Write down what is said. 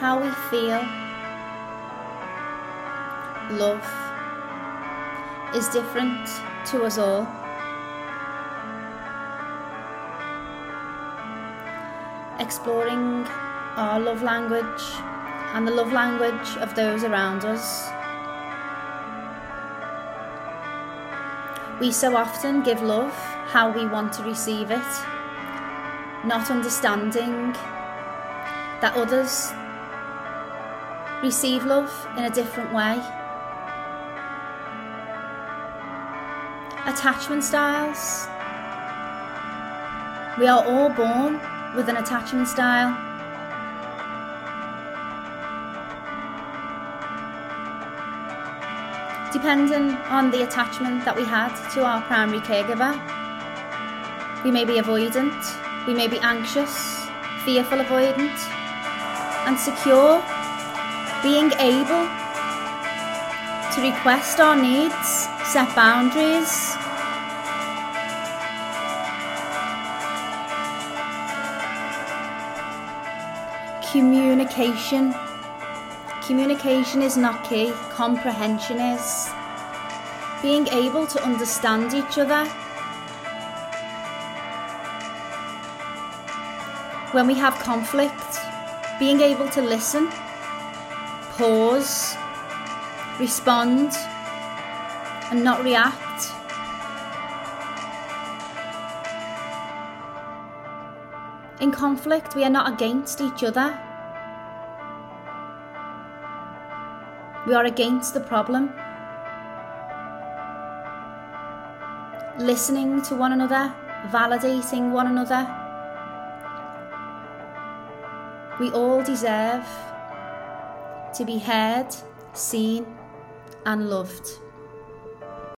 how we feel. Love is different to us all. Exploring our love language and the love language of those around us. We so often give love how we want to receive it, not understanding that others receive love in a different way. Attachment styles. We are all born with an attachment style. Depending on the attachment that we had to our primary caregiver, we may be avoidant, we may be anxious, fearful avoidant, and secure, being able to request our needs, set boundaries, communication. Communication is not key, comprehension is. Being able to understand each other. When we have conflict, being able to listen, pause, respond, and not react. In conflict, we are not against each other. We are against the problem. Listening to one another, validating one another. We all deserve to be heard, seen, and loved.